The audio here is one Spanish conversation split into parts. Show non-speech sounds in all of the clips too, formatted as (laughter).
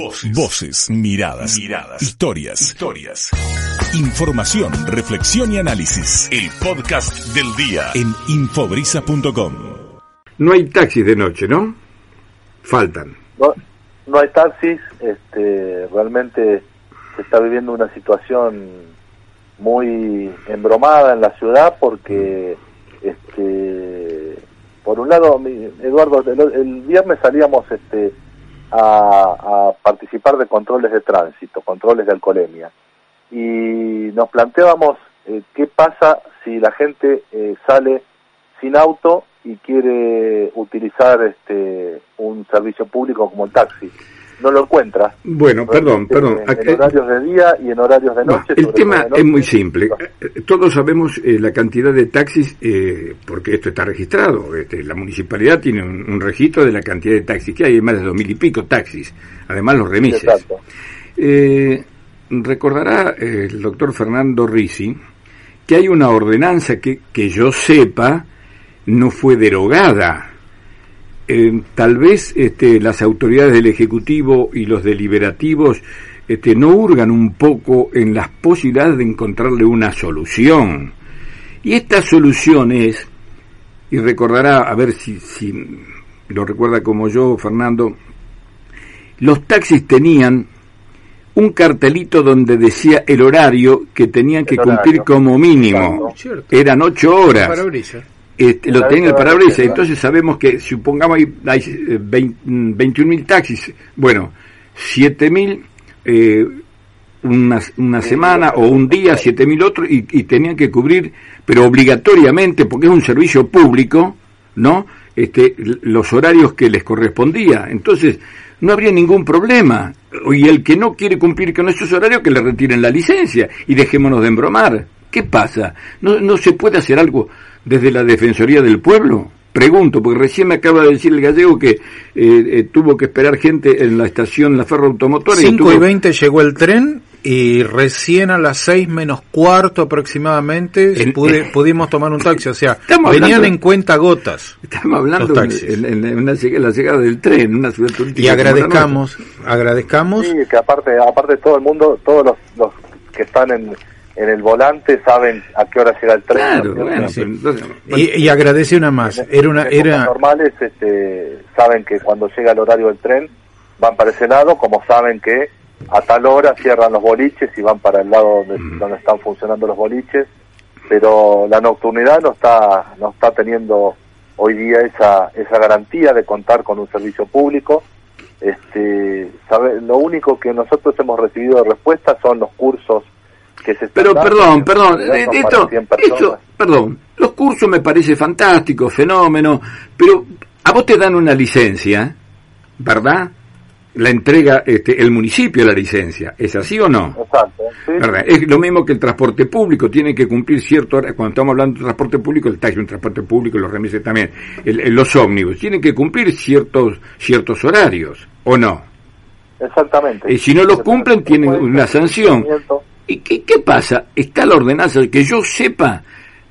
Voces. miradas, miradas, historias, historias. Información, reflexión y análisis. El podcast del día en infobrisa.com. No hay taxis de noche, ¿no? Faltan. No, no hay taxis, este, realmente se está viviendo una situación muy embromada en la ciudad porque este por un lado Eduardo el, el viernes salíamos este a, participar de controles de tránsito, controles de alcoholemia. Y nos planteábamos eh, qué pasa si la gente eh, sale sin auto y quiere utilizar este un servicio público como el taxi no lo encuentra. Bueno, perdón, perdón. En, horarios de día y en horarios de noche. el tema es muy simple. Eh, todos sabemos eh, la cantidad de taxis, eh, porque esto está registrado. Este, la municipalidad tiene un, registro de la cantidad de taxis que hay, hay más de dos mil y pico taxis. Además, los remises. recordará el doctor Fernando Risi que hay una ordenanza que, que yo sepa no fue derogada eh, tal vez este, las autoridades del Ejecutivo y los deliberativos este, no hurgan un poco en las posibilidades de encontrarle una solución. Y esta solución es, y recordará, a ver si, si lo recuerda como yo, Fernando, los taxis tenían un cartelito donde decía el horario que tenían que cumplir como mínimo. Eran ocho horas. Este, lo tiene el parabrisas. Entonces sabemos que, supongamos, hay, hay 21.000 taxis. Bueno, 7.000 eh, una, una semana o un día, 7.000 otros, y, y tenían que cubrir, pero obligatoriamente, porque es un servicio público, ¿no? Este, los horarios que les correspondía. Entonces, no habría ningún problema. Y el que no quiere cumplir con esos horarios, que le retiren la licencia y dejémonos de embromar. ¿Qué pasa? ¿No, no se puede hacer algo desde la Defensoría del Pueblo? Pregunto, porque recién me acaba de decir el gallego que eh, eh, tuvo que esperar gente en la estación La Ferro Automotora. 5 y, 20 llegó el tren y recién a las 6 menos cuarto aproximadamente pudimos tomar un taxi. O sea, venían en cuenta gotas. Estamos hablando en, la llegada del tren, una ciudad turística. Y agradezcamos, agradezcamos. Sí, que aparte, aparte todo el mundo, todos los, los que están en en el volante saben a qué hora llega el tren. y, agradece una más. Era una era normales este, saben que cuando llega el horario del tren van para ese lado, como saben que a tal hora cierran los boliches y van para el lado donde, donde están funcionando los boliches, pero la nocturnidad no está no está teniendo hoy día esa esa garantía de contar con un servicio público. Este, sabe, lo único que nosotros hemos recibido de respuesta son los cursos pero perdón, perdón, eh, esto, esto, perdón, los cursos me parece fantástico, fenómeno, pero a vos te dan una licencia, ¿verdad? La entrega este, el municipio la licencia, ¿es así o no? Exacto. Es lo mismo que el transporte público, tiene que cumplir cierto, cuando estamos hablando de transporte público, el taxi, un transporte público, los remises también, los ómnibus, tienen que cumplir ciertos, ciertos horarios, ¿o no? Exactamente. Y si no los cumplen, tienen una sanción. ¿Y qué, qué pasa? Está la ordenanza, que yo sepa,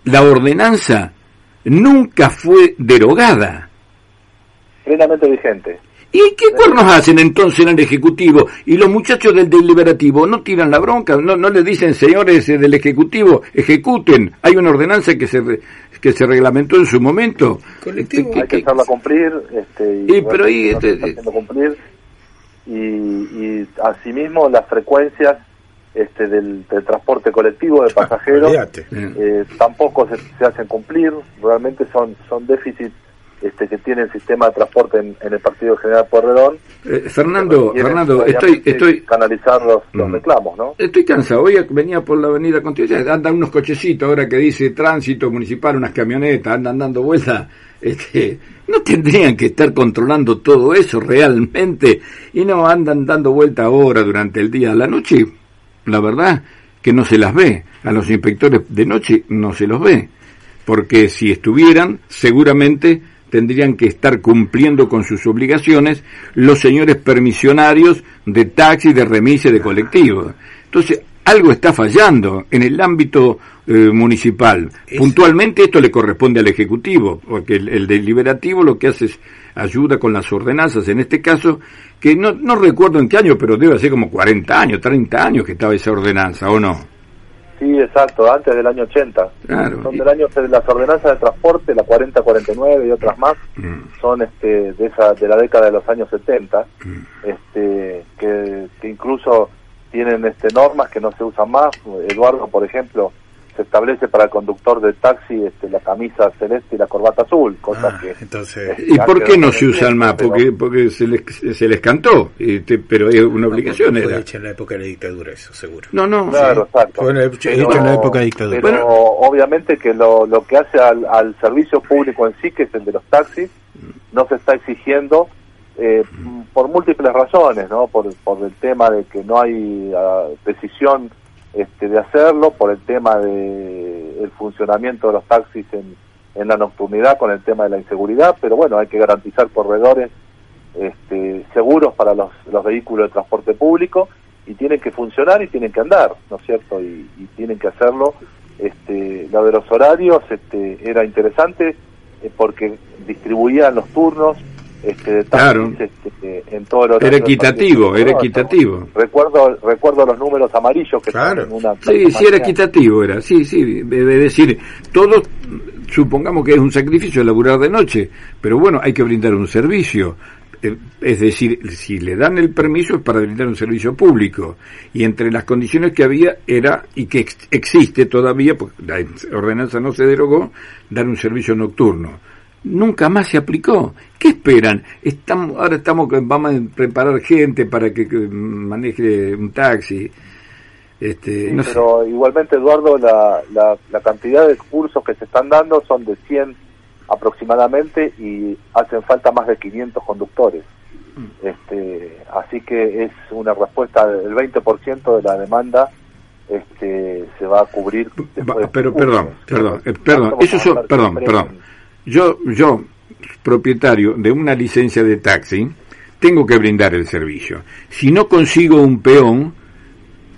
la ordenanza nunca fue derogada. Plenamente vigente. ¿Y qué cuernos hacen entonces en el Ejecutivo? Y los muchachos del deliberativo no tiran la bronca, no, no le dicen, señores eh, del Ejecutivo, ejecuten. Hay una ordenanza que se que se reglamentó en su momento. Colectivo. Hay que hacerla cumplir. Este, y, pero ahí, este, cumplir. Y, y asimismo las frecuencias este, del, transporte colectivo de pasajeros eh, tampoco se, hacen cumplir, realmente son, son déficits este, que tiene el sistema de transporte en, el Partido General Porredón. Eh, Fernando, Fernando, estoy, estoy canalizar los, mm. reclamos, ¿no? Estoy cansado. Hoy venía por la Avenida Constitución, andan unos cochecitos ahora que dice tránsito municipal, unas camionetas, andan dando vueltas. Este, no tendrían que estar controlando todo eso realmente y no andan dando vuelta ahora durante el día. A la noche la verdad que no se las ve. A los inspectores de noche no se los ve. Porque si estuvieran, seguramente tendrían que estar cumpliendo con sus obligaciones los señores permisionarios de taxi, de remise, de colectivo. Entonces, algo está fallando en el ámbito eh, municipal. Puntualmente esto le corresponde al Ejecutivo, porque el, deliberativo lo que hace es ayuda con las ordenanzas, en este caso, que no, no recuerdo en qué año, pero debe ser como 40 años, 30 años que estaba esa ordenanza, ¿o no? Sí, exacto, antes del año 80. Son del año las ordenanzas de transporte, la 4049 y otras más, mm. son este de esa de la década de los años 70, mm. este que, que incluso tienen este normas que no se usan más. Eduardo, por ejemplo, se establece para el conductor del taxi este, la camisa celeste y la corbata azul, cosa ah, que... Entonces... ¿Y por qué no se usan más? Porque, porque se, les, se les cantó, pero es una obligación. Fue hecho en la época de la dictadura eso, seguro. No, no. Claro, exacto. Fue hecho en la época de dictadura. Pero obviamente que lo, lo que hace al, al servicio público en sí, que es el de los taxis, no se está exigiendo eh, por múltiples razones, ¿no? Por, por el tema de que no hay ah, decisión este, de hacerlo por el tema de el funcionamiento de los taxis en, en la nocturnidad con el tema de la inseguridad, pero bueno, hay que garantizar corredores este, seguros para los, los vehículos de transporte público y tienen que funcionar y tienen que andar, ¿no es cierto? Y, tienen que hacerlo. Este, lo de los horarios este, era interesante eh, porque distribuían los turnos, este, claro. este, en todo el Era equitativo, era equitativo. Recuerdo, recuerdo los números amarillos que claro. en una Sí, sí, era equitativo, era, sí, sí, es decir, todos supongamos que es un sacrificio laburar de noche, pero bueno, hay que brindar un servicio. Eh, es decir, si le dan el permiso es para brindar un servicio público. Y entre las condiciones que había era, y que existe todavía, porque la ordenanza no se derogó, dar un servicio nocturno nunca más se aplicó. ¿Qué esperan? Estamos, ahora estamos vamos a preparar gente para que, maneje un taxi. Este, pero igualmente, Eduardo, la, la, cantidad de cursos que se están dando son de 100 aproximadamente y hacen falta más de 500 conductores. Mm. Este, así que es una respuesta del 20% de la demanda este, se va a cubrir. Pero, perdón, perdón, eh, perdón, eso perdón, perdón yo, yo, propietario de una licencia de taxi, tengo que brindar el servicio. Si no consigo un peón,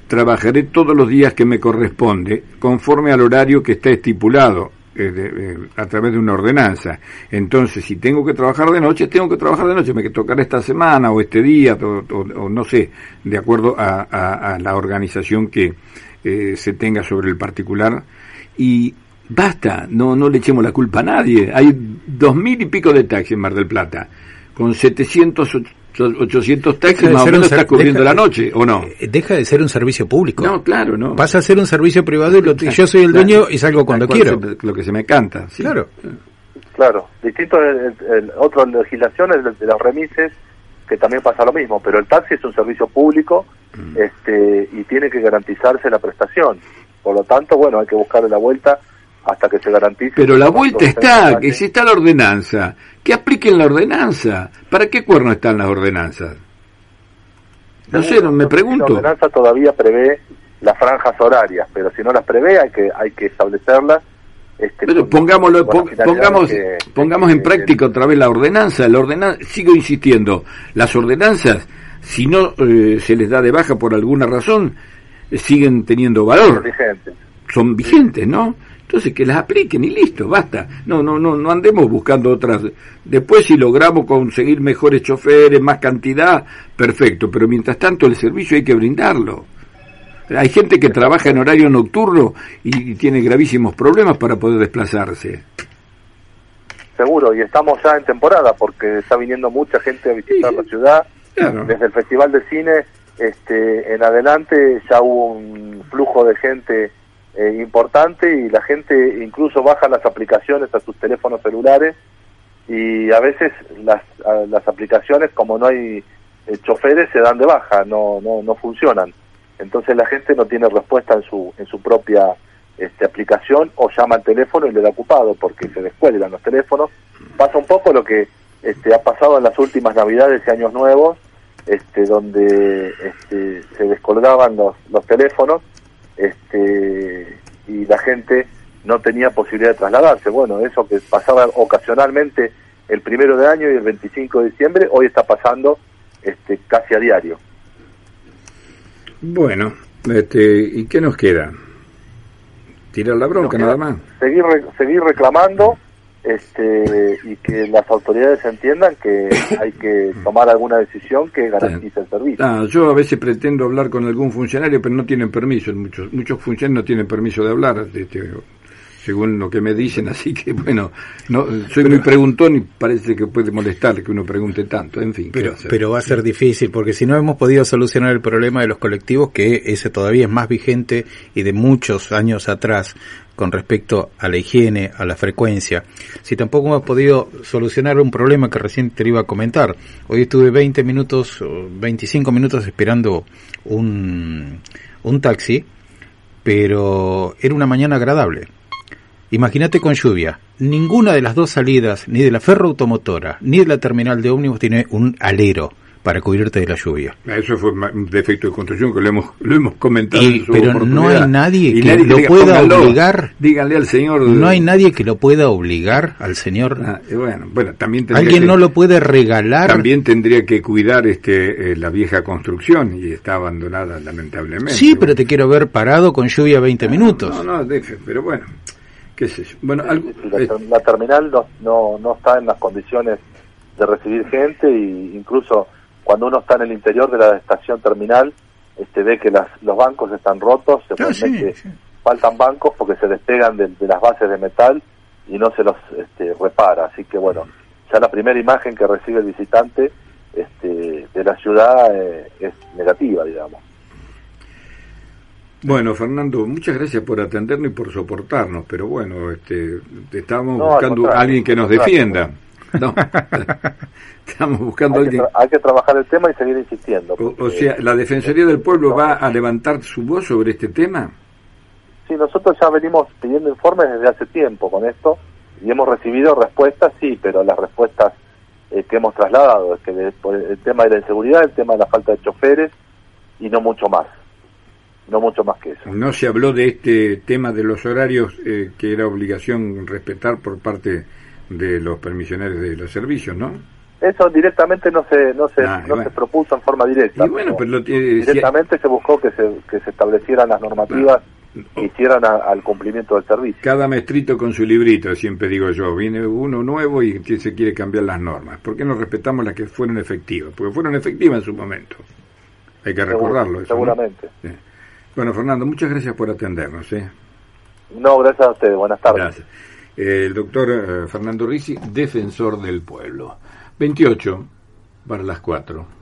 trabajaré todos los días que me corresponde, conforme al horario que está estipulado eh, eh, a través de una ordenanza. Entonces, si tengo que trabajar de noche, tengo que trabajar de noche, me tocará esta semana o este día, o, no sé, de acuerdo a, la organización que eh, se tenga sobre el particular. Y Basta, no, no le echemos la culpa a nadie. Hay dos mil y pico de taxis en Mar del Plata, con 700, 800 taxis más o menos está cubriendo la noche, ¿o no? Eh, deja de ser un servicio público. No, claro, no. Pasa a ser un servicio privado y yo soy el dueño y salgo cuando quiero. lo que se me canta. Claro. Claro. Distinto, el, el, otra legislación es de los remises, que también pasa lo mismo, pero el taxi es un servicio público mm. este, y tiene que garantizarse la prestación. Por lo tanto, bueno, hay que buscarle la vuelta hasta que se garantice. Pero la vuelta está, que si está la ordenanza, que apliquen la ordenanza. ¿Para qué cuerno están las ordenanzas? No sé, me pregunto. La ordenanza todavía prevé las franjas horarias, pero si no las prevé hay que hay que establecerlas. Este, pero pongámoslo, pongamos, pongamos en práctica otra vez la ordenanza. La ordenanza, sigo insistiendo, las ordenanzas, si no eh, se les da de baja por alguna razón, siguen teniendo valor. Son vigentes, ¿no? Entonces que las apliquen y listo, basta. No, no, no, no andemos buscando otras. Después si logramos conseguir mejores choferes, más cantidad, perfecto, pero mientras tanto el servicio hay que brindarlo. Hay gente que trabaja en horario nocturno y, tiene gravísimos problemas para poder desplazarse. Seguro, y estamos ya en temporada porque está viniendo mucha gente a visitar la ciudad. Desde el Festival de Cine este, en adelante ya hubo un flujo de gente eh, importante y la gente incluso baja las aplicaciones a sus teléfonos celulares y a veces las, las aplicaciones como no hay eh, choferes se dan de baja, no, no, no funcionan. Entonces la gente no tiene respuesta en su, en su propia este, aplicación o llama al teléfono y le da ocupado porque se descuelgan los teléfonos. Pasa un poco lo que este, ha pasado en las últimas navidades y años nuevos, este, donde este, se descolgaban los, los teléfonos este, y la gente no tenía posibilidad de trasladarse. Bueno, eso que pasaba ocasionalmente el primero de año y el 25 de diciembre, hoy está pasando este, casi a diario. Bueno, este, ¿y qué nos queda? Tirar la bronca nada más. Seguir, seguir reclamando este, y que las autoridades entiendan que hay que tomar alguna decisión que garantice el servicio. Ah, yo a veces pretendo hablar con algún funcionario, pero no tienen permiso. Muchos, muchos funcionarios no tienen permiso de hablar. Este, según lo que me dicen, (laughs) así que bueno, no soy muy preguntón y parece que puede molestar que uno pregunte tanto, en fin. Pero, pero va a ser difícil, porque si no hemos podido solucionar el problema de los colectivos, que ese todavía es más vigente y de muchos años atrás con respecto a la higiene, a la frecuencia, si tampoco hemos podido solucionar un problema que recién te iba a comentar. Hoy estuve 20 minutos, 25 minutos esperando un, un taxi, pero era una mañana agradable Imagínate con lluvia. Ninguna de las dos salidas, ni de la ferroautomotora, ni de la terminal de ómnibus, tiene un alero para cubrirte de la lluvia. Eso fue un defecto de construcción que lo hemos, lo hemos comentado. pero no hay nadie que lo pueda obligar. Díganle al señor. No hay nadie que lo pueda obligar al señor. Ah, bueno, bueno, también alguien no lo puede regalar. También tendría que cuidar este eh, la vieja construcción y está abandonada lamentablemente. Sí, pero te quiero ver parado con lluvia 20 minutos. No, no, deje, pero bueno. Bueno, la, terminal no, no, no está en las condiciones de recibir gente e incluso cuando uno está en el interior de la estación terminal este ve que las, los bancos están rotos, se ah, que faltan bancos porque se despegan de, las bases de metal y no se los este, repara. Así que bueno, ya la primera imagen que recibe el visitante este, de la ciudad eh, es negativa, digamos. Bueno, Fernando, muchas gracias por atendernos y por soportarnos, pero bueno, este, estamos buscando a alguien que nos defienda. No, (laughs) estamos buscando hay alguien. Que hay que trabajar el tema y seguir insistiendo. O, sea, ¿la Defensoría del Pueblo va a levantar su voz sobre este tema? Sí, nosotros ya venimos pidiendo informes desde hace tiempo con esto y hemos recibido respuestas, sí, pero las respuestas eh, que hemos trasladado es que el tema de la inseguridad, el tema de la falta de choferes y no mucho más no mucho más que eso. No se habló de este tema de los horarios eh, que era obligación respetar por parte de los permisionarios de los servicios, ¿no? Eso directamente no se no se, ah, no se propuso en forma directa. bueno, pero directamente se buscó que se, que se establecieran las normativas que hicieran al cumplimiento del servicio. Cada maestrito con su librito, siempre digo yo. Viene uno nuevo y se quiere cambiar las normas. ¿Por qué no respetamos las que fueron efectivas? Porque fueron efectivas en su momento. Hay que recordarlo. seguramente. Bueno, Fernando, muchas gracias por atendernos. ¿eh? No, gracias a ustedes. Buenas tardes. Gracias. El doctor eh, Fernando Risi, defensor del pueblo. 28 para las 4.